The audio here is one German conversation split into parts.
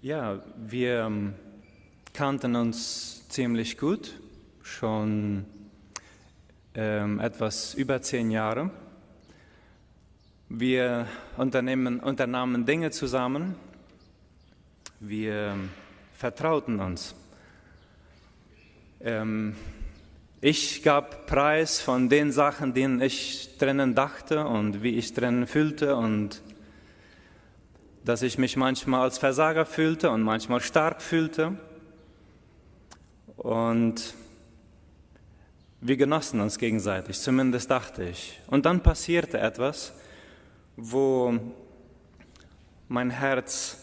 Ja, wir ähm, kannten uns ziemlich gut, schon ähm, etwas über zehn Jahre. Wir unternahmen Dinge zusammen, wir ähm, vertrauten uns. Ähm, ich gab Preis von den Sachen, denen ich drinnen dachte und wie ich drinnen fühlte und dass ich mich manchmal als Versager fühlte und manchmal stark fühlte. Und wir genossen uns gegenseitig, zumindest dachte ich. Und dann passierte etwas, wo mein Herz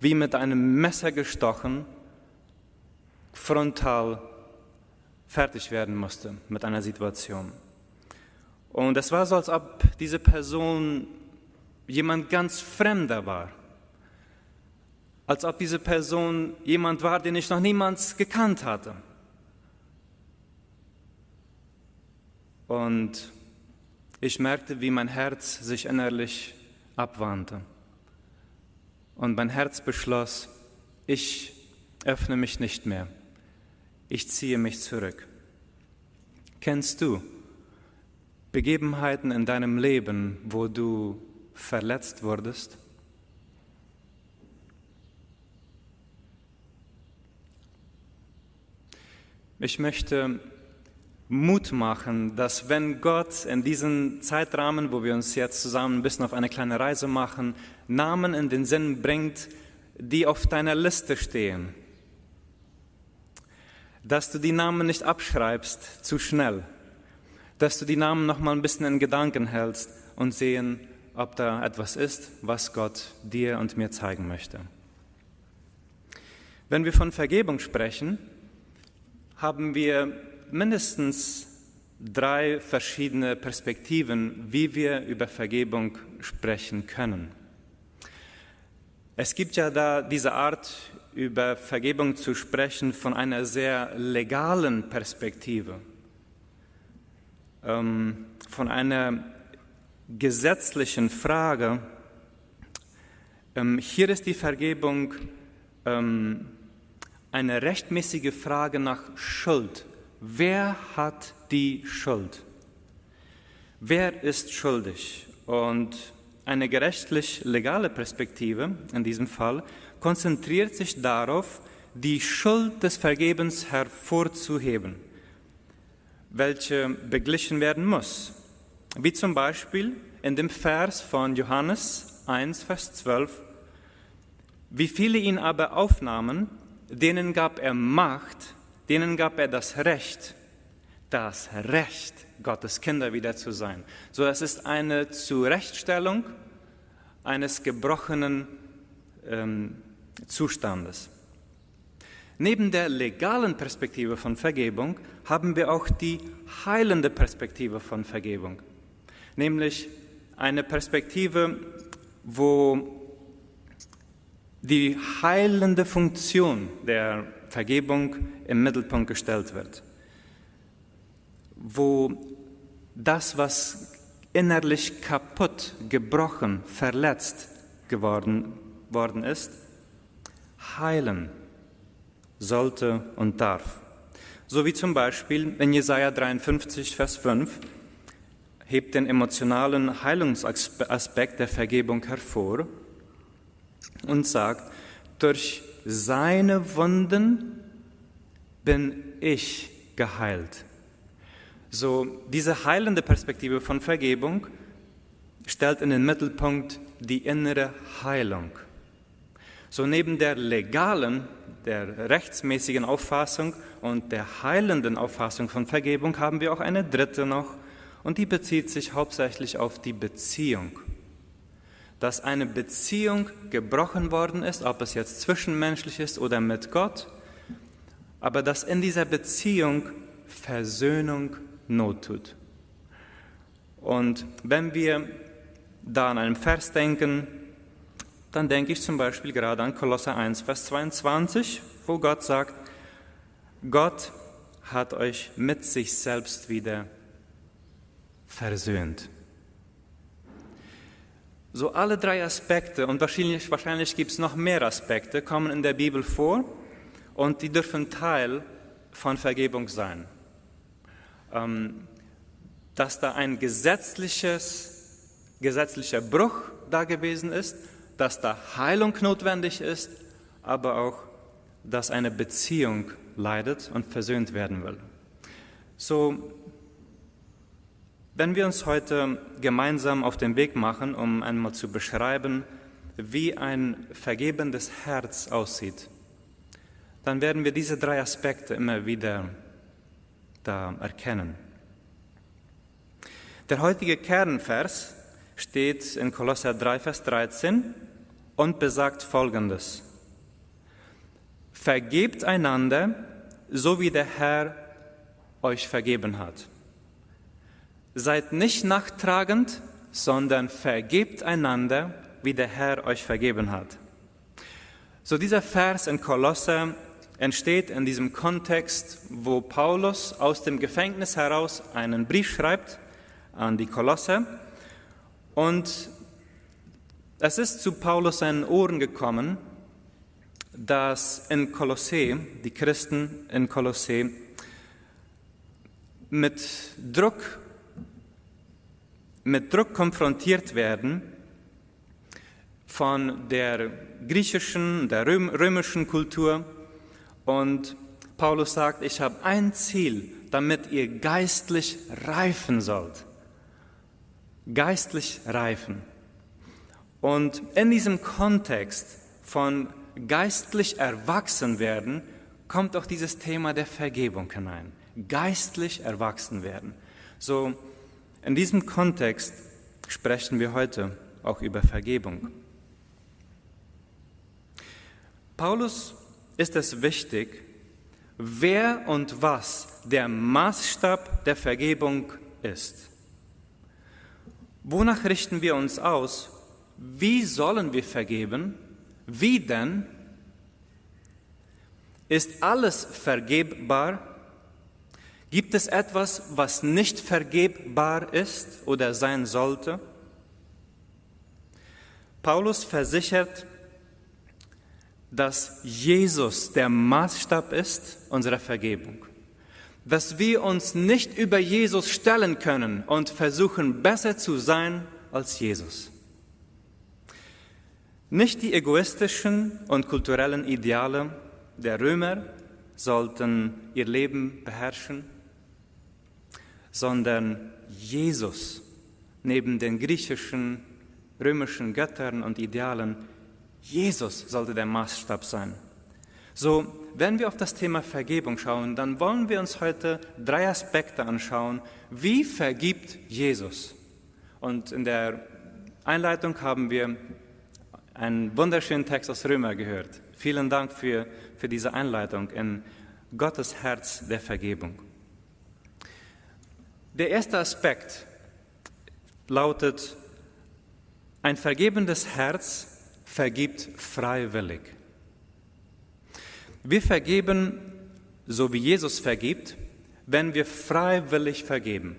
wie mit einem Messer gestochen frontal fertig werden musste mit einer Situation. Und es war so, als ob diese Person jemand ganz Fremder war. Als ob diese Person jemand war, den ich noch niemals gekannt hatte. Und ich merkte, wie mein Herz sich innerlich abwandte. Und mein Herz beschloss, ich öffne mich nicht mehr ich ziehe mich zurück. Kennst du Begebenheiten in deinem Leben, wo du verletzt wurdest? Ich möchte Mut machen, dass wenn Gott in diesem Zeitrahmen, wo wir uns jetzt zusammen ein bisschen auf eine kleine Reise machen, Namen in den Sinn bringt, die auf deiner Liste stehen, dass du die Namen nicht abschreibst zu schnell, dass du die Namen noch mal ein bisschen in Gedanken hältst und sehen, ob da etwas ist, was Gott dir und mir zeigen möchte. Wenn wir von Vergebung sprechen, haben wir mindestens drei verschiedene Perspektiven, wie wir über Vergebung sprechen können. Es gibt ja da diese Art, über Vergebung zu sprechen von einer sehr legalen Perspektive, ähm, von einer gesetzlichen Frage. Ähm, hier ist die Vergebung ähm, eine rechtmäßige Frage nach Schuld. Wer hat die Schuld? Wer ist schuldig? Und eine gerechtlich legale Perspektive in diesem Fall konzentriert sich darauf, die Schuld des Vergebens hervorzuheben, welche beglichen werden muss. Wie zum Beispiel in dem Vers von Johannes 1, Vers 12. Wie viele ihn aber aufnahmen, denen gab er Macht, denen gab er das Recht, das Recht, Gottes Kinder wieder zu sein. So, das ist eine Zurechtstellung eines gebrochenen ähm, Zustandes. Neben der legalen Perspektive von Vergebung haben wir auch die heilende Perspektive von Vergebung, nämlich eine Perspektive, wo die heilende Funktion der Vergebung im Mittelpunkt gestellt wird, wo das, was innerlich kaputt, gebrochen, verletzt geworden worden ist, heilen sollte und darf. So wie zum Beispiel in Jesaja 53, Vers 5 hebt den emotionalen Heilungsaspekt der Vergebung hervor und sagt, durch seine Wunden bin ich geheilt. So, diese heilende Perspektive von Vergebung stellt in den Mittelpunkt die innere Heilung. So neben der legalen, der rechtsmäßigen Auffassung und der heilenden Auffassung von Vergebung haben wir auch eine dritte noch und die bezieht sich hauptsächlich auf die Beziehung. Dass eine Beziehung gebrochen worden ist, ob es jetzt zwischenmenschlich ist oder mit Gott, aber dass in dieser Beziehung Versöhnung Not tut. Und wenn wir da an einem Vers denken, dann denke ich zum Beispiel gerade an Kolosser 1, Vers 22, wo Gott sagt, Gott hat euch mit sich selbst wieder versöhnt. So alle drei Aspekte, und wahrscheinlich, wahrscheinlich gibt es noch mehr Aspekte, kommen in der Bibel vor und die dürfen Teil von Vergebung sein. Ähm, dass da ein gesetzliches, gesetzlicher Bruch da gewesen ist, dass da Heilung notwendig ist, aber auch, dass eine Beziehung leidet und versöhnt werden will. So wenn wir uns heute gemeinsam auf den Weg machen, um einmal zu beschreiben, wie ein vergebendes Herz aussieht, dann werden wir diese drei Aspekte immer wieder da erkennen. Der heutige Kernvers steht in Kolosser 3, Vers 13 und besagt Folgendes. Vergebt einander, so wie der Herr euch vergeben hat. Seid nicht nachtragend, sondern vergebt einander, wie der Herr euch vergeben hat. So dieser Vers in Kolosser entsteht in diesem Kontext, wo Paulus aus dem Gefängnis heraus einen Brief schreibt an die Kolosser und es ist zu Paulus seinen Ohren gekommen, dass in Kolossee, die Christen in Kolossee, mit Druck mit Druck konfrontiert werden von der griechischen, der römischen Kultur. Und Paulus sagt, ich habe ein Ziel, damit ihr geistlich reifen sollt. Geistlich reifen. Und in diesem Kontext von geistlich erwachsen werden, kommt auch dieses Thema der Vergebung hinein. Geistlich erwachsen werden. So, in diesem Kontext sprechen wir heute auch über Vergebung. Paulus ist es wichtig, wer und was der Maßstab der Vergebung ist. Wonach richten wir uns aus? Wie sollen wir vergeben? Wie denn? Ist alles vergebbar? Gibt es etwas, was nicht vergebbar ist oder sein sollte? Paulus versichert, dass Jesus der Maßstab ist unserer Vergebung. Dass wir uns nicht über Jesus stellen können und versuchen, besser zu sein als Jesus. Nicht die egoistischen und kulturellen Ideale der Römer sollten ihr Leben beherrschen, sondern Jesus neben den griechischen, römischen Göttern und Idealen, Jesus sollte der Maßstab sein. So, wenn wir auf das Thema Vergebung schauen, dann wollen wir uns heute drei Aspekte anschauen. Wie vergibt Jesus? Und in der Einleitung haben wir einen wunderschönen Text aus Römer gehört. Vielen Dank für, für diese Einleitung in Gottes Herz der Vergebung. Der erste Aspekt lautet, ein vergebendes Herz vergibt freiwillig. Wir vergeben, so wie Jesus vergibt, wenn wir freiwillig vergeben.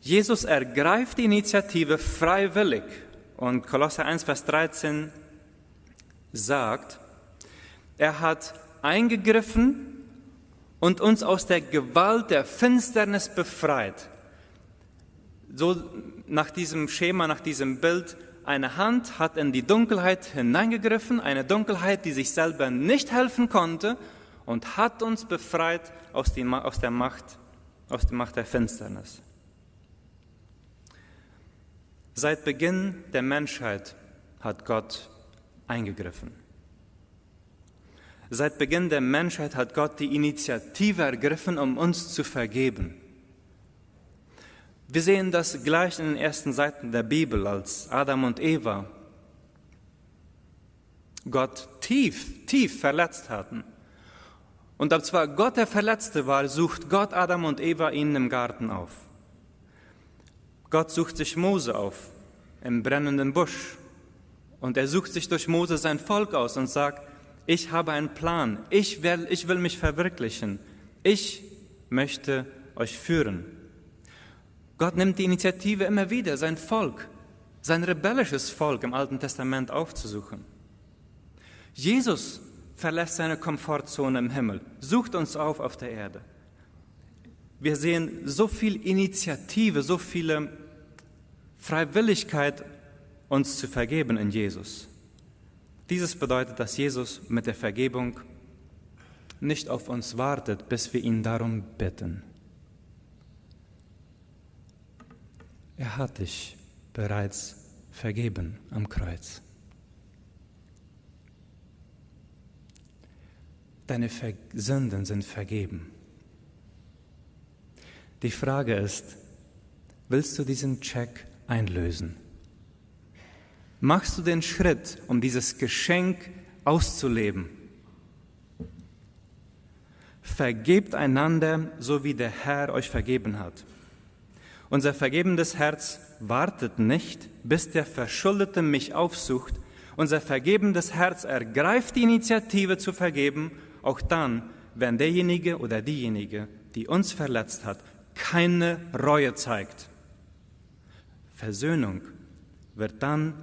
Jesus ergreift die Initiative freiwillig und Kolosser 1, Vers 13 sagt, er hat eingegriffen und uns aus der Gewalt der Finsternis befreit. So nach diesem Schema, nach diesem Bild, eine Hand hat in die Dunkelheit hineingegriffen, eine Dunkelheit, die sich selber nicht helfen konnte und hat uns befreit aus, die, aus der Macht, aus der Macht der Finsternis. Seit Beginn der Menschheit hat Gott eingegriffen. Seit Beginn der Menschheit hat Gott die Initiative ergriffen, um uns zu vergeben. Wir sehen das gleich in den ersten Seiten der Bibel, als Adam und Eva Gott tief, tief verletzt hatten. Und ob zwar Gott der Verletzte war, sucht Gott Adam und Eva ihnen im Garten auf. Gott sucht sich Mose auf im brennenden Busch. Und er sucht sich durch Mose sein Volk aus und sagt, ich habe einen Plan, ich will, ich will mich verwirklichen, ich möchte euch führen. Gott nimmt die Initiative immer wieder, sein Volk sein rebellisches Volk im Alten Testament aufzusuchen. Jesus verlässt seine Komfortzone im Himmel, sucht uns auf auf der Erde. Wir sehen so viel Initiative, so viele Freiwilligkeit, uns zu vergeben in Jesus. Dieses bedeutet, dass Jesus mit der Vergebung nicht auf uns wartet, bis wir ihn darum bitten. Er hat dich bereits vergeben am Kreuz. Deine Sünden sind vergeben. Die Frage ist, willst du diesen Check einlösen? Machst du den Schritt, um dieses Geschenk auszuleben? Vergebt einander, so wie der Herr euch vergeben hat. Unser vergebendes Herz wartet nicht, bis der Verschuldete mich aufsucht. Unser vergebendes Herz ergreift die Initiative zu vergeben, auch dann, wenn derjenige oder diejenige, die uns verletzt hat, keine Reue zeigt. Versöhnung wird dann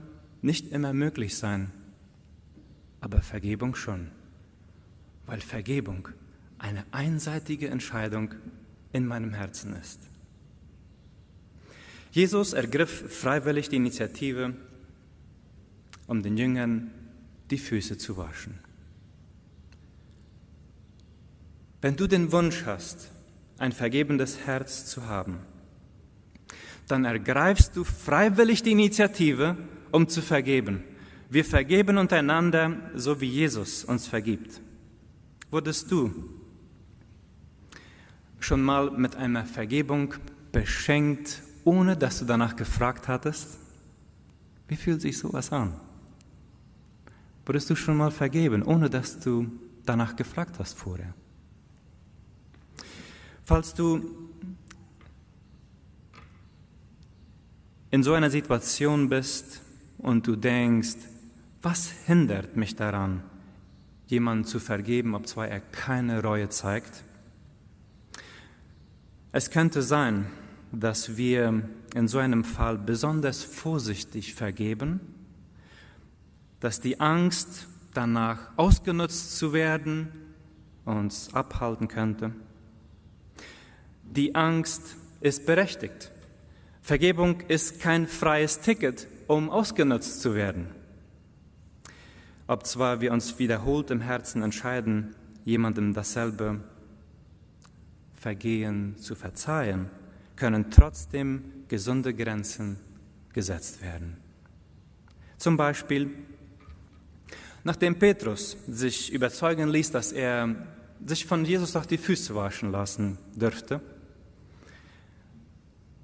nicht immer möglich sein, aber Vergebung schon, weil Vergebung eine einseitige Entscheidung in meinem Herzen ist. Jesus ergriff freiwillig die Initiative, um den Jüngern die Füße zu waschen. Wenn du den Wunsch hast, ein vergebendes Herz zu haben, dann ergreifst du freiwillig die Initiative, um zu vergeben. Wir vergeben untereinander, so wie Jesus uns vergibt. Wurdest du schon mal mit einer Vergebung beschenkt ohne dass du danach gefragt hattest? Wie fühlt sich sowas an? Wurdest du schon mal vergeben, ohne dass du danach gefragt hast vorher? Falls du in so einer Situation bist und du denkst, was hindert mich daran, jemanden zu vergeben, obwohl er keine Reue zeigt? Es könnte sein, dass wir in so einem Fall besonders vorsichtig vergeben, dass die Angst danach ausgenutzt zu werden uns abhalten könnte. Die Angst ist berechtigt. Vergebung ist kein freies Ticket, um ausgenutzt zu werden. Ob zwar wir uns wiederholt im Herzen entscheiden, jemandem dasselbe Vergehen zu verzeihen, können trotzdem gesunde Grenzen gesetzt werden. Zum Beispiel, nachdem Petrus sich überzeugen ließ, dass er sich von Jesus auch die Füße waschen lassen dürfte,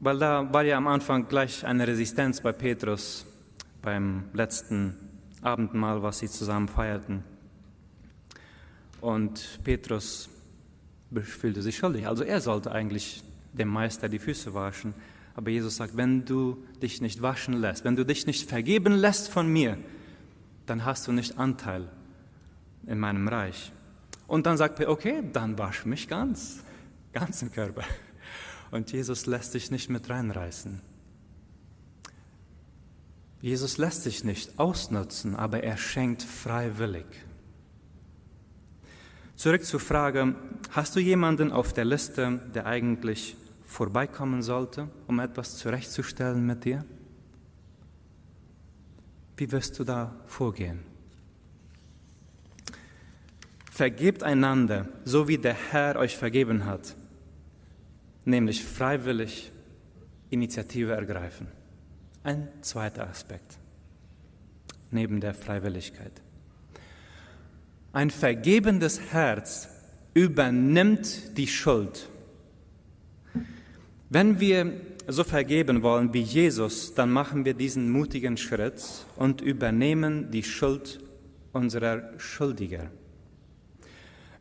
weil da war ja am Anfang gleich eine Resistenz bei Petrus beim letzten Abendmahl, was sie zusammen feierten. Und Petrus fühlte sich schuldig. Also er sollte eigentlich dem Meister die Füße waschen. Aber Jesus sagt, wenn du dich nicht waschen lässt, wenn du dich nicht vergeben lässt von mir, dann hast du nicht Anteil in meinem Reich. Und dann sagt er, okay, dann wasch mich ganz, ganzen Körper. Und Jesus lässt dich nicht mit reinreißen. Jesus lässt sich nicht ausnutzen, aber er schenkt freiwillig. Zurück zur Frage, hast du jemanden auf der Liste, der eigentlich vorbeikommen sollte, um etwas zurechtzustellen mit dir? Wie wirst du da vorgehen? Vergebt einander, so wie der Herr euch vergeben hat, nämlich freiwillig Initiative ergreifen. Ein zweiter Aspekt neben der Freiwilligkeit. Ein vergebendes Herz übernimmt die Schuld wenn wir so vergeben wollen wie Jesus, dann machen wir diesen mutigen Schritt und übernehmen die Schuld unserer Schuldiger.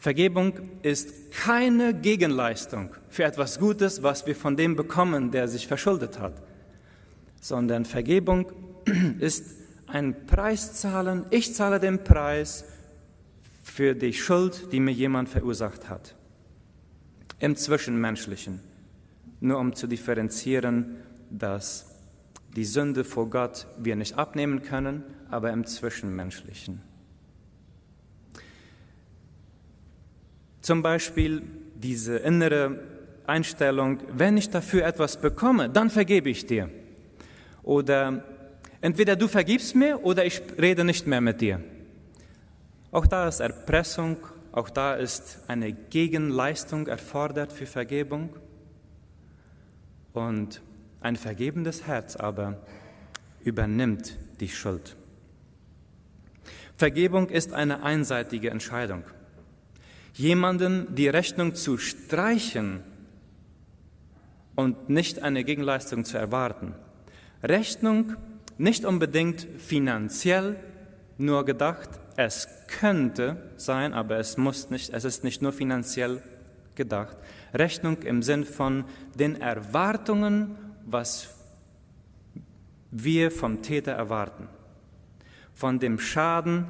Vergebung ist keine Gegenleistung für etwas Gutes, was wir von dem bekommen, der sich verschuldet hat, sondern Vergebung ist ein Preis zahlen. Ich zahle den Preis für die Schuld, die mir jemand verursacht hat. Im Zwischenmenschlichen nur um zu differenzieren, dass die Sünde vor Gott wir nicht abnehmen können, aber im Zwischenmenschlichen. Zum Beispiel diese innere Einstellung, wenn ich dafür etwas bekomme, dann vergebe ich dir. Oder entweder du vergibst mir oder ich rede nicht mehr mit dir. Auch da ist Erpressung, auch da ist eine Gegenleistung erfordert für Vergebung. Und ein vergebendes Herz aber übernimmt die Schuld. Vergebung ist eine einseitige Entscheidung. Jemanden die Rechnung zu streichen und nicht eine Gegenleistung zu erwarten. Rechnung nicht unbedingt finanziell nur gedacht, es könnte sein, aber es muss nicht, es ist nicht nur finanziell gedacht. Rechnung im Sinn von den Erwartungen, was wir vom Täter erwarten, von dem Schaden,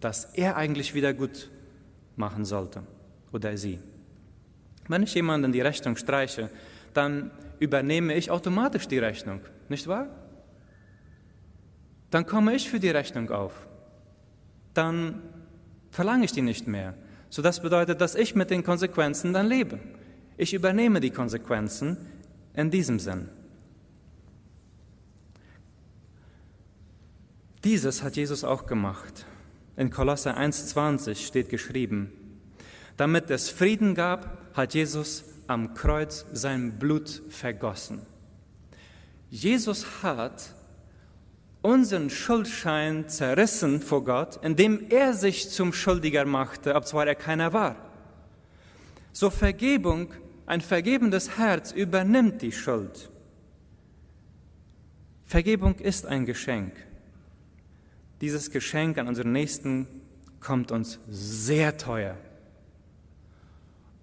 das er eigentlich wieder gut machen sollte oder sie. Wenn ich jemanden die Rechnung streiche, dann übernehme ich automatisch die Rechnung, nicht wahr? Dann komme ich für die Rechnung auf. Dann verlange ich die nicht mehr. So das bedeutet, dass ich mit den Konsequenzen dann lebe. Ich übernehme die Konsequenzen in diesem Sinn. Dieses hat Jesus auch gemacht. In Kolosser 1,20 steht geschrieben, damit es Frieden gab, hat Jesus am Kreuz sein Blut vergossen. Jesus hat unseren Schuldschein zerrissen vor Gott, indem er sich zum Schuldiger machte, obwohl er keiner war. So Vergebung, ein vergebendes Herz übernimmt die Schuld. Vergebung ist ein Geschenk. Dieses Geschenk an unseren Nächsten kommt uns sehr teuer.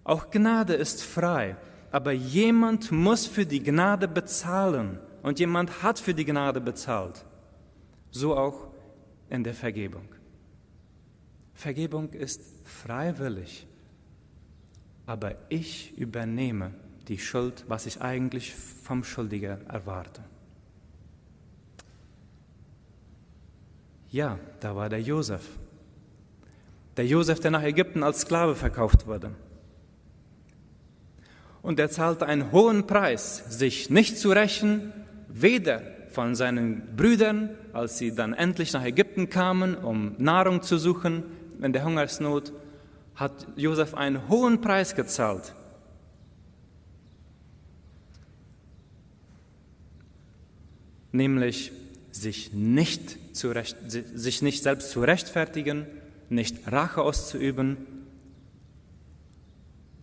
Auch Gnade ist frei, aber jemand muss für die Gnade bezahlen und jemand hat für die Gnade bezahlt. So auch in der Vergebung. Vergebung ist freiwillig, aber ich übernehme die Schuld, was ich eigentlich vom Schuldiger erwarte. Ja, da war der Josef. Der Josef, der nach Ägypten als Sklave verkauft wurde und er zahlte einen hohen Preis, sich nicht zu rächen, weder von seinen Brüdern, als sie dann endlich nach Ägypten kamen, um Nahrung zu suchen in der Hungersnot, hat Josef einen hohen Preis gezahlt. Nämlich sich nicht, zu recht, sich nicht selbst zu rechtfertigen, nicht Rache auszuüben,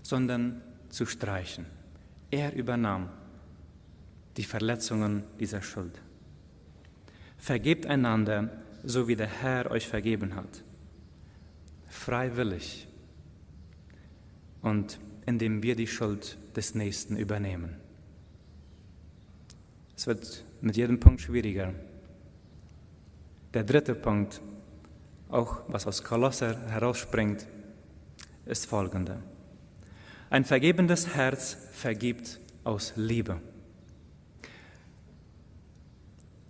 sondern zu streichen. Er übernahm die Verletzungen dieser Schuld. Vergebt einander, so wie der Herr euch vergeben hat. Freiwillig und indem wir die Schuld des Nächsten übernehmen. Es wird mit jedem Punkt schwieriger. Der dritte Punkt, auch was aus Kolosser herausspringt, ist folgender. Ein vergebendes Herz vergibt aus Liebe.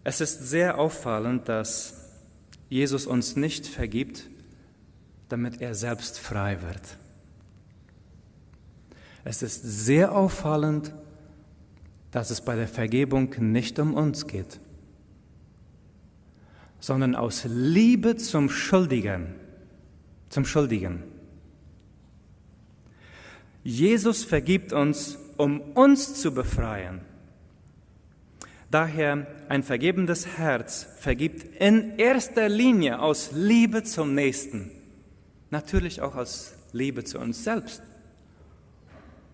Es ist sehr auffallend, dass Jesus uns nicht vergibt, damit er selbst frei wird. Es ist sehr auffallend, dass es bei der Vergebung nicht um uns geht, sondern aus Liebe zum Schuldigen, zum Schuldigen. Jesus vergibt uns, um uns zu befreien. Daher ein vergebendes Herz vergibt in erster Linie aus Liebe zum Nächsten, natürlich auch aus Liebe zu uns selbst.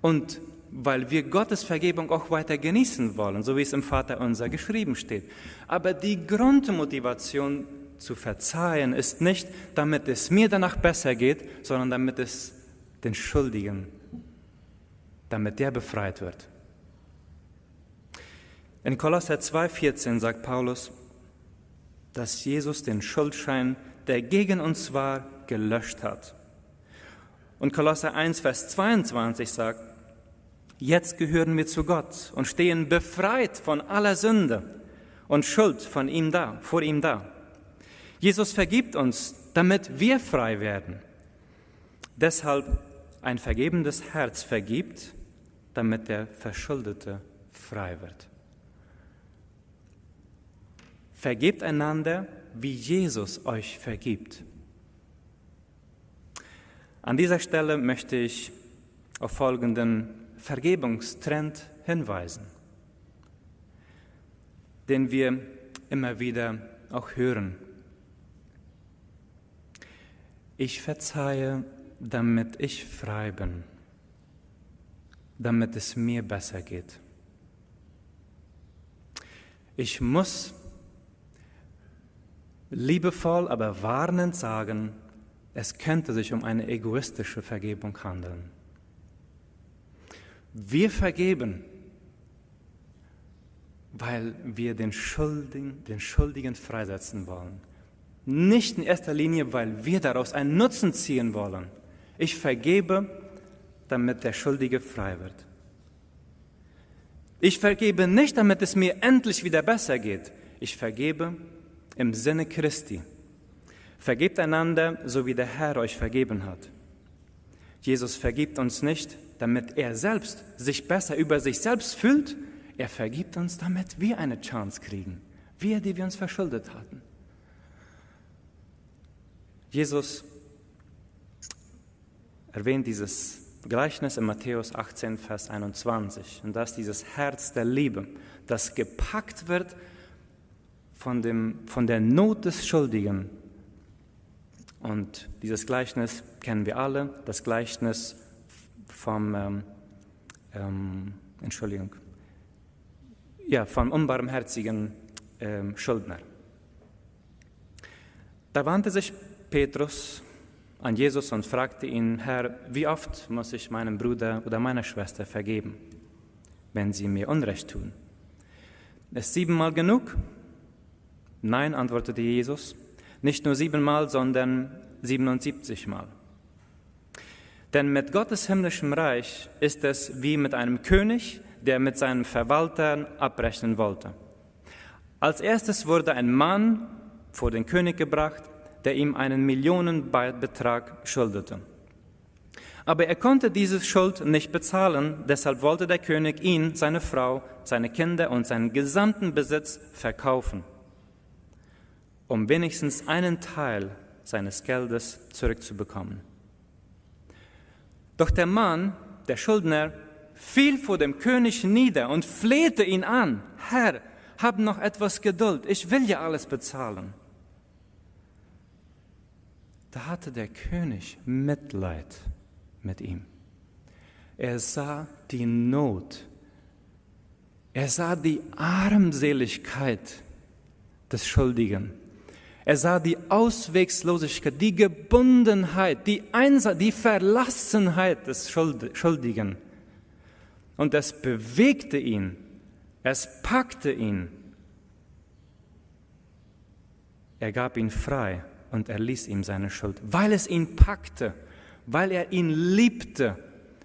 Und weil wir Gottes Vergebung auch weiter genießen wollen, so wie es im Vater unser geschrieben steht. Aber die Grundmotivation zu verzeihen ist nicht, damit es mir danach besser geht, sondern damit es den Schuldigen damit der befreit wird. In Kolosser 2,14 sagt Paulus, dass Jesus den Schuldschein, der gegen uns war, gelöscht hat. Und Kolosser 1, Vers 22 sagt, jetzt gehören wir zu Gott und stehen befreit von aller Sünde und Schuld von ihm da, vor ihm da. Jesus vergibt uns, damit wir frei werden. Deshalb ein vergebendes Herz vergibt, damit der Verschuldete frei wird. Vergebt einander, wie Jesus euch vergibt. An dieser Stelle möchte ich auf folgenden Vergebungstrend hinweisen, den wir immer wieder auch hören. Ich verzeihe, damit ich frei bin, damit es mir besser geht. Ich muss liebevoll, aber warnend sagen, es könnte sich um eine egoistische Vergebung handeln. Wir vergeben, weil wir den Schuldigen, den Schuldigen freisetzen wollen. Nicht in erster Linie, weil wir daraus einen Nutzen ziehen wollen. Ich vergebe, damit der Schuldige frei wird. Ich vergebe nicht, damit es mir endlich wieder besser geht. Ich vergebe im Sinne Christi. Vergebt einander, so wie der Herr euch vergeben hat. Jesus vergibt uns nicht, damit er selbst sich besser über sich selbst fühlt. Er vergibt uns, damit wir eine Chance kriegen. Wir, die wir uns verschuldet hatten. Jesus erwähnt dieses Gleichnis in Matthäus 18, Vers 21. Und das ist dieses Herz der Liebe, das gepackt wird von, dem, von der Not des Schuldigen. Und dieses Gleichnis kennen wir alle, das Gleichnis vom, ähm, ähm, Entschuldigung, ja, vom unbarmherzigen ähm, Schuldner. Da wandte sich Petrus an Jesus und fragte ihn, Herr, wie oft muss ich meinem Bruder oder meiner Schwester vergeben, wenn sie mir Unrecht tun? Ist siebenmal genug? Nein, antwortete Jesus, nicht nur siebenmal, sondern 77 Mal. Denn mit Gottes himmlischem Reich ist es wie mit einem König, der mit seinen Verwaltern abrechnen wollte. Als erstes wurde ein Mann vor den König gebracht, der ihm einen Millionenbetrag schuldete. Aber er konnte diese Schuld nicht bezahlen, deshalb wollte der König ihn, seine Frau, seine Kinder und seinen gesamten Besitz verkaufen, um wenigstens einen Teil seines Geldes zurückzubekommen. Doch der Mann, der Schuldner, fiel vor dem König nieder und flehte ihn an, Herr, hab noch etwas Geduld, ich will ja alles bezahlen. Da hatte der König Mitleid mit ihm. Er sah die Not, er sah die Armseligkeit des Schuldigen. Er sah die Auswegslosigkeit, die Gebundenheit, die, Einsa die Verlassenheit des Schuldigen. Und es bewegte ihn, es packte ihn. Er gab ihn frei und er ließ ihm seine Schuld, weil es ihn packte, weil er ihn liebte,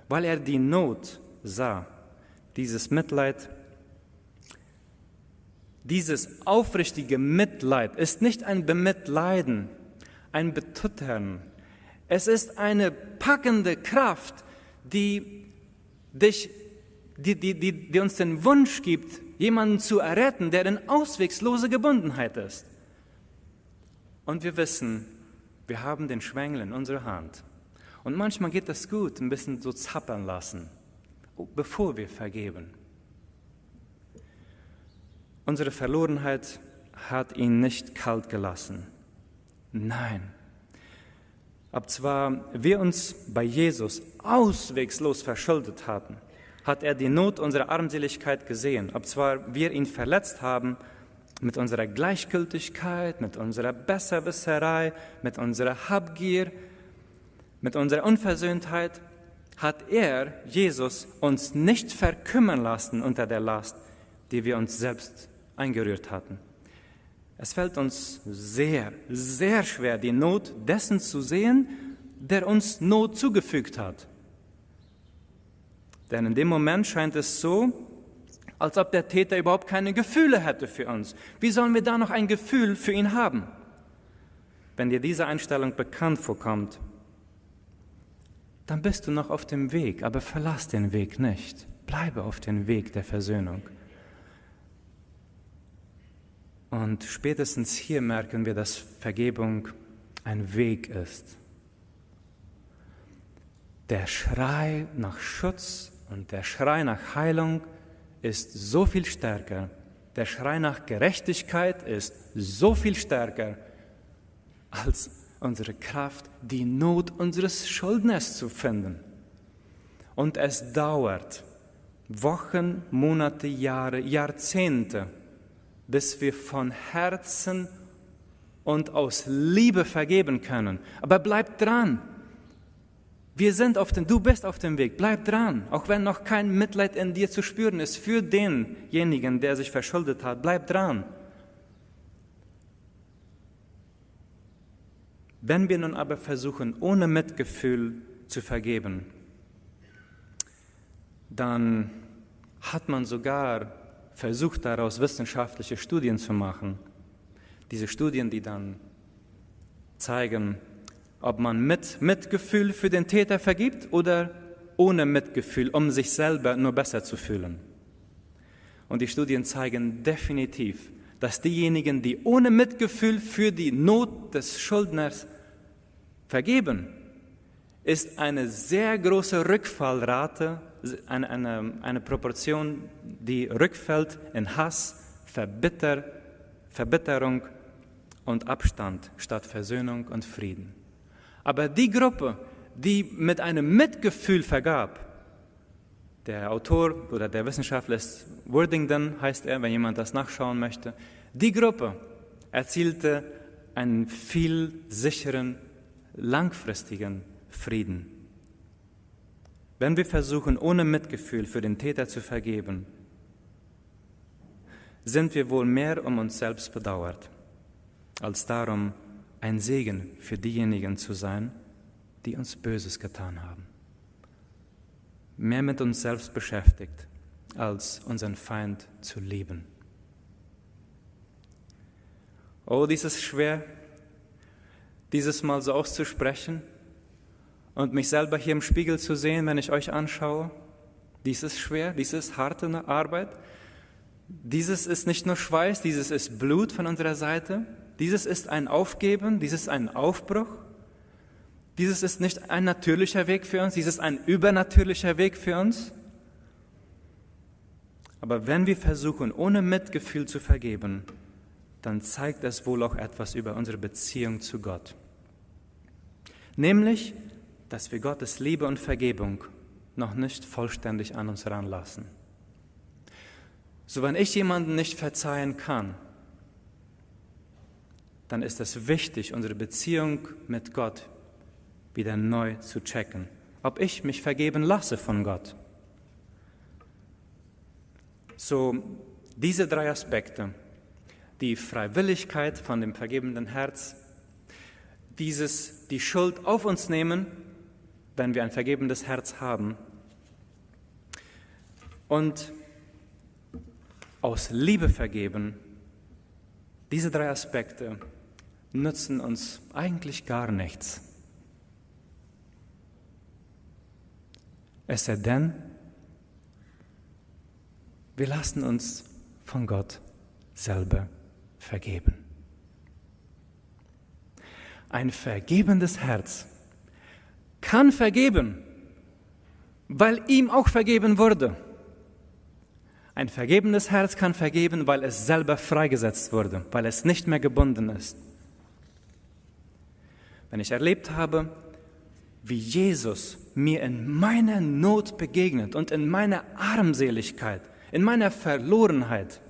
weil er die Not sah. Dieses Mitleid, dieses aufrichtige Mitleid ist nicht ein Bemitleiden, ein Betuttern. Es ist eine packende Kraft, die, dich, die, die, die, die uns den Wunsch gibt, jemanden zu erretten, der in auswegslose Gebundenheit ist. Und wir wissen, wir haben den Schwengel in unserer Hand. Und manchmal geht es gut, ein bisschen so zappern lassen, bevor wir vergeben. Unsere Verlorenheit hat ihn nicht kalt gelassen. Nein. Ob zwar wir uns bei Jesus auswegslos verschuldet hatten, hat er die Not unserer Armseligkeit gesehen. Ob zwar wir ihn verletzt haben, mit unserer Gleichgültigkeit, mit unserer Besserwisserei, mit unserer Habgier, mit unserer Unversöhntheit, hat er, Jesus, uns nicht verkümmern lassen unter der Last, die wir uns selbst eingerührt hatten. Es fällt uns sehr, sehr schwer, die Not dessen zu sehen, der uns Not zugefügt hat. Denn in dem Moment scheint es so, als ob der Täter überhaupt keine Gefühle hätte für uns. Wie sollen wir da noch ein Gefühl für ihn haben? Wenn dir diese Einstellung bekannt vorkommt, dann bist du noch auf dem Weg, aber verlass den Weg nicht. Bleibe auf dem Weg der Versöhnung. Und spätestens hier merken wir, dass Vergebung ein Weg ist. Der Schrei nach Schutz und der Schrei nach Heilung ist so viel stärker. Der Schrei nach Gerechtigkeit ist so viel stärker als unsere Kraft, die Not unseres Schuldners zu finden. Und es dauert Wochen, Monate, Jahre, Jahrzehnte, bis wir von Herzen und aus Liebe vergeben können. Aber bleib dran. Wir sind auf dem, du bist auf dem Weg, bleib dran, auch wenn noch kein Mitleid in dir zu spüren ist für denjenigen, der sich verschuldet hat, bleib dran. Wenn wir nun aber versuchen, ohne Mitgefühl zu vergeben, dann hat man sogar versucht, daraus wissenschaftliche Studien zu machen. Diese Studien, die dann zeigen, ob man mit Mitgefühl für den Täter vergibt oder ohne Mitgefühl, um sich selber nur besser zu fühlen. Und die Studien zeigen definitiv, dass diejenigen, die ohne Mitgefühl für die Not des Schuldners vergeben, ist eine sehr große Rückfallrate, eine, eine, eine Proportion, die rückfällt in Hass, Verbitter, Verbitterung und Abstand statt Versöhnung und Frieden. Aber die Gruppe, die mit einem Mitgefühl vergab, der Autor oder der Wissenschaftler ist Worthington, heißt er, wenn jemand das nachschauen möchte, die Gruppe erzielte einen viel sicheren, langfristigen Frieden. Wenn wir versuchen, ohne Mitgefühl für den Täter zu vergeben, sind wir wohl mehr um uns selbst bedauert, als darum, ein Segen für diejenigen zu sein, die uns Böses getan haben. Mehr mit uns selbst beschäftigt, als unseren Feind zu lieben. Oh, dies ist schwer, dieses Mal so auszusprechen und mich selber hier im Spiegel zu sehen, wenn ich euch anschaue. Dies ist schwer, dies ist harte Arbeit. Dieses ist nicht nur Schweiß, dieses ist Blut von unserer Seite. Dieses ist ein Aufgeben, dieses ist ein Aufbruch. Dieses ist nicht ein natürlicher Weg für uns, dieses ist ein übernatürlicher Weg für uns. Aber wenn wir versuchen, ohne Mitgefühl zu vergeben, dann zeigt es wohl auch etwas über unsere Beziehung zu Gott. Nämlich, dass wir Gottes Liebe und Vergebung noch nicht vollständig an uns ranlassen. So, wenn ich jemanden nicht verzeihen kann, dann ist es wichtig, unsere Beziehung mit Gott wieder neu zu checken. Ob ich mich vergeben lasse von Gott. So, diese drei Aspekte, die Freiwilligkeit von dem vergebenden Herz, dieses, die Schuld auf uns nehmen, wenn wir ein vergebendes Herz haben, und aus Liebe vergeben, diese drei Aspekte nützen uns eigentlich gar nichts. Es sei denn, wir lassen uns von Gott selber vergeben. Ein vergebendes Herz kann vergeben, weil ihm auch vergeben wurde. Ein vergebenes Herz kann vergeben, weil es selber freigesetzt wurde, weil es nicht mehr gebunden ist. Wenn ich erlebt habe, wie Jesus mir in meiner Not begegnet und in meiner Armseligkeit, in meiner Verlorenheit,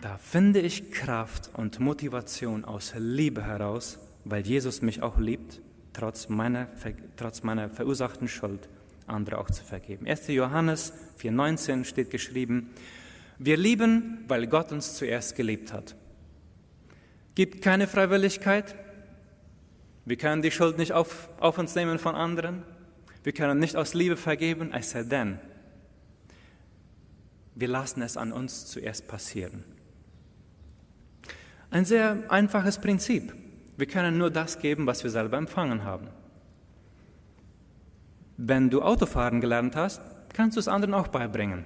da finde ich Kraft und Motivation aus Liebe heraus, weil Jesus mich auch liebt, trotz meiner, trotz meiner verursachten Schuld, andere auch zu vergeben. 1. Johannes 4,19 steht geschrieben, wir lieben, weil Gott uns zuerst geliebt hat gibt keine Freiwilligkeit. Wir können die Schuld nicht auf, auf uns nehmen von anderen. Wir können nicht aus Liebe vergeben, es sei denn, Wir lassen es an uns zuerst passieren. Ein sehr einfaches Prinzip. Wir können nur das geben, was wir selber empfangen haben. Wenn du Autofahren gelernt hast, kannst du es anderen auch beibringen.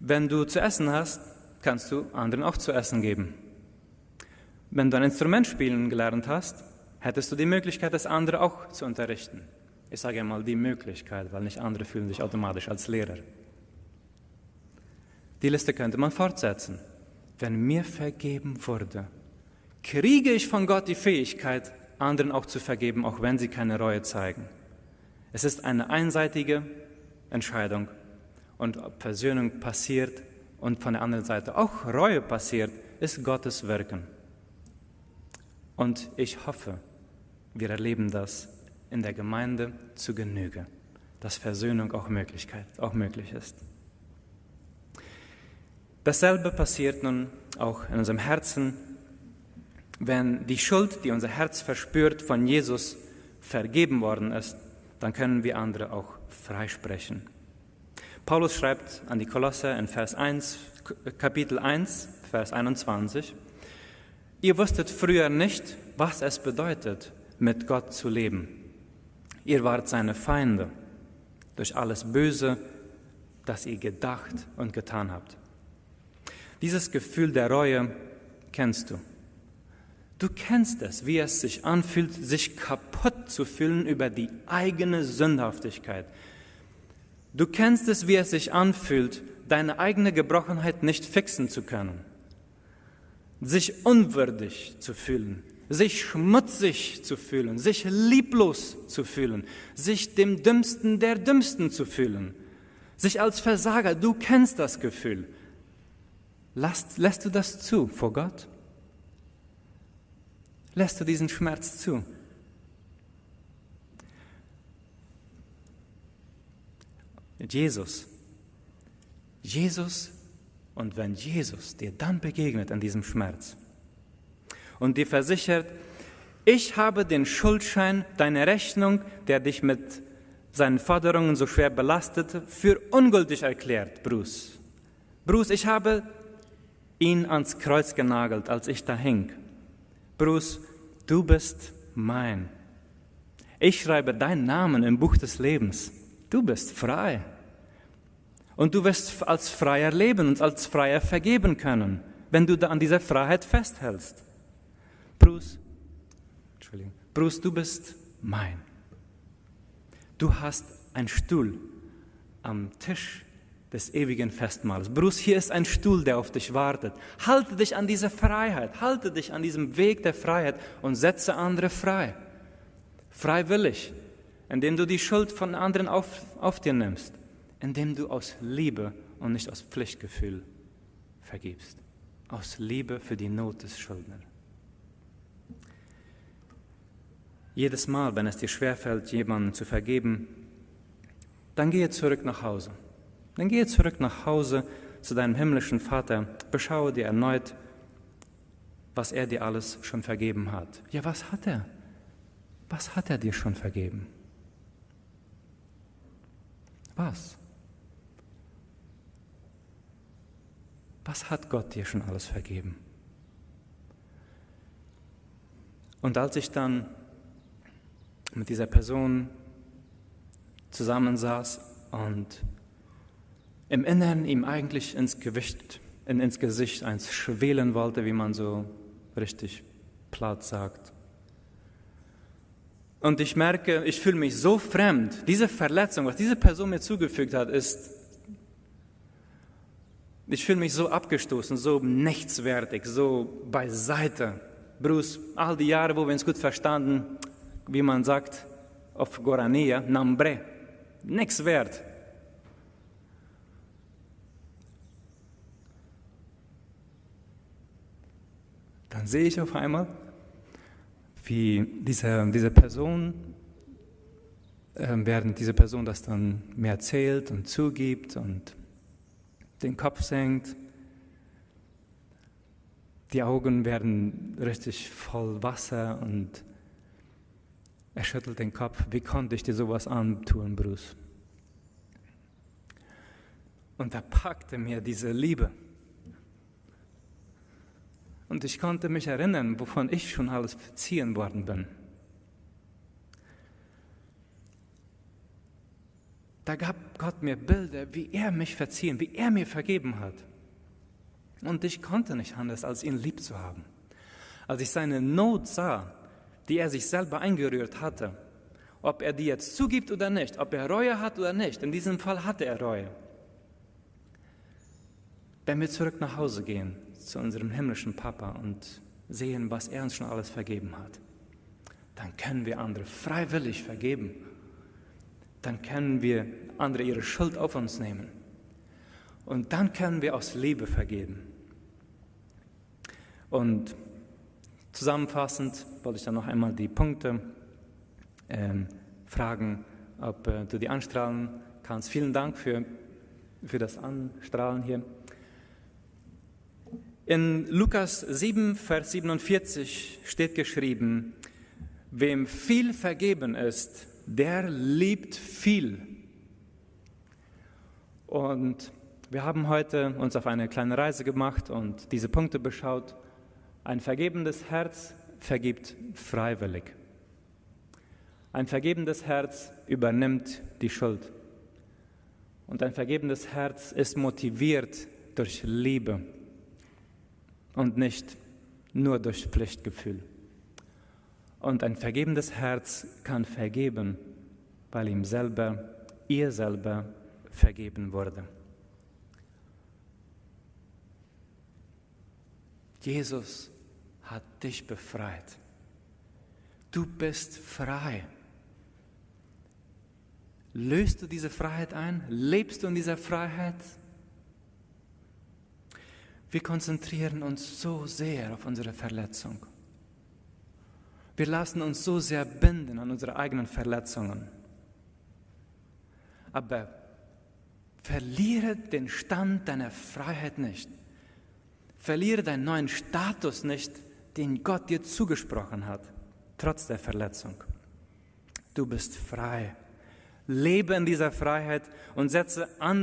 Wenn du zu essen hast, kannst du anderen auch zu essen geben. Wenn du ein Instrument spielen gelernt hast, hättest du die Möglichkeit, das andere auch zu unterrichten. Ich sage einmal die Möglichkeit, weil nicht andere fühlen sich automatisch als Lehrer. Die Liste könnte man fortsetzen. Wenn mir vergeben wurde, kriege ich von Gott die Fähigkeit, anderen auch zu vergeben, auch wenn sie keine Reue zeigen. Es ist eine einseitige Entscheidung. Und ob Versöhnung passiert und von der anderen Seite auch Reue passiert, ist Gottes Wirken. Und ich hoffe, wir erleben das in der Gemeinde zu Genüge, dass Versöhnung auch, Möglichkeit, auch möglich ist. Dasselbe passiert nun auch in unserem Herzen, wenn die Schuld, die unser Herz verspürt, von Jesus vergeben worden ist, dann können wir andere auch freisprechen. Paulus schreibt an die Kolosser in Vers 1, Kapitel 1, Vers 21, Ihr wusstet früher nicht, was es bedeutet, mit Gott zu leben. Ihr wart seine Feinde durch alles Böse, das ihr gedacht und getan habt. Dieses Gefühl der Reue kennst du. Du kennst es, wie es sich anfühlt, sich kaputt zu fühlen über die eigene Sündhaftigkeit. Du kennst es, wie es sich anfühlt, deine eigene Gebrochenheit nicht fixen zu können sich unwürdig zu fühlen, sich schmutzig zu fühlen, sich lieblos zu fühlen, sich dem Dümmsten der Dümmsten zu fühlen, sich als Versager, du kennst das Gefühl. Lässt, lässt du das zu vor Gott? Lässt du diesen Schmerz zu? Jesus. Jesus und wenn Jesus dir dann begegnet an diesem Schmerz und dir versichert, ich habe den Schuldschein, deine Rechnung, der dich mit seinen Forderungen so schwer belastet, für ungültig erklärt, Bruce. Bruce, ich habe ihn ans Kreuz genagelt, als ich da hing. Bruce, du bist mein. Ich schreibe deinen Namen im Buch des Lebens. Du bist frei. Und du wirst als Freier leben und als Freier vergeben können, wenn du an dieser Freiheit festhältst. Bruce, Entschuldigung, Bruce, du bist mein. Du hast einen Stuhl am Tisch des ewigen Festmahls. Bruce, hier ist ein Stuhl, der auf dich wartet. Halte dich an diese Freiheit, halte dich an diesem Weg der Freiheit und setze andere frei. Freiwillig, indem du die Schuld von anderen auf, auf dir nimmst indem du aus Liebe und nicht aus Pflichtgefühl vergibst. Aus Liebe für die Not des Schuldners. Jedes Mal, wenn es dir schwerfällt, jemandem zu vergeben, dann gehe zurück nach Hause. Dann gehe zurück nach Hause zu deinem himmlischen Vater, beschaue dir erneut, was er dir alles schon vergeben hat. Ja, was hat er? Was hat er dir schon vergeben? Was? Was hat Gott dir schon alles vergeben? Und als ich dann mit dieser Person zusammensaß und im Inneren ihm eigentlich ins, Gewicht, in, ins Gesicht eins schwelen wollte, wie man so richtig platt sagt. Und ich merke, ich fühle mich so fremd. Diese Verletzung, was diese Person mir zugefügt hat, ist ich fühle mich so abgestoßen, so nichtswertig, so beiseite. Bruce, all die Jahre, wo wir uns gut verstanden, wie man sagt auf Gorania, Nambre, nichts wert. Dann sehe ich auf einmal, wie diese, diese Person, äh, während diese Person das dann mir erzählt und zugibt und den Kopf senkt. Die Augen werden richtig voll Wasser und er schüttelt den Kopf. Wie konnte ich dir sowas antun, Bruce? Und da packte mir diese Liebe. Und ich konnte mich erinnern, wovon ich schon alles verziehen worden bin. Da gab Gott mir Bilder, wie er mich verziehen, wie er mir vergeben hat. Und ich konnte nicht anders, als ihn lieb zu haben. Als ich seine Not sah, die er sich selber eingerührt hatte, ob er die jetzt zugibt oder nicht, ob er Reue hat oder nicht, in diesem Fall hatte er Reue. Wenn wir zurück nach Hause gehen zu unserem himmlischen Papa und sehen, was er uns schon alles vergeben hat, dann können wir andere freiwillig vergeben dann können wir andere ihre Schuld auf uns nehmen. Und dann können wir aus Liebe vergeben. Und zusammenfassend wollte ich dann noch einmal die Punkte ähm, fragen, ob äh, du die anstrahlen kannst. Vielen Dank für, für das Anstrahlen hier. In Lukas 7, Vers 47 steht geschrieben, wem viel vergeben ist, der liebt viel. Und wir haben heute uns auf eine kleine Reise gemacht und diese Punkte beschaut. Ein vergebendes Herz vergibt freiwillig. Ein vergebendes Herz übernimmt die Schuld. Und ein vergebendes Herz ist motiviert durch Liebe und nicht nur durch Pflichtgefühl. Und ein vergebendes Herz kann vergeben, weil ihm selber, ihr selber vergeben wurde. Jesus hat dich befreit. Du bist frei. Löst du diese Freiheit ein? Lebst du in dieser Freiheit? Wir konzentrieren uns so sehr auf unsere Verletzung. Wir lassen uns so sehr binden an unsere eigenen Verletzungen. Aber verliere den Stand deiner Freiheit nicht. Verliere deinen neuen Status nicht, den Gott dir zugesprochen hat, trotz der Verletzung. Du bist frei. Lebe in dieser Freiheit und setze an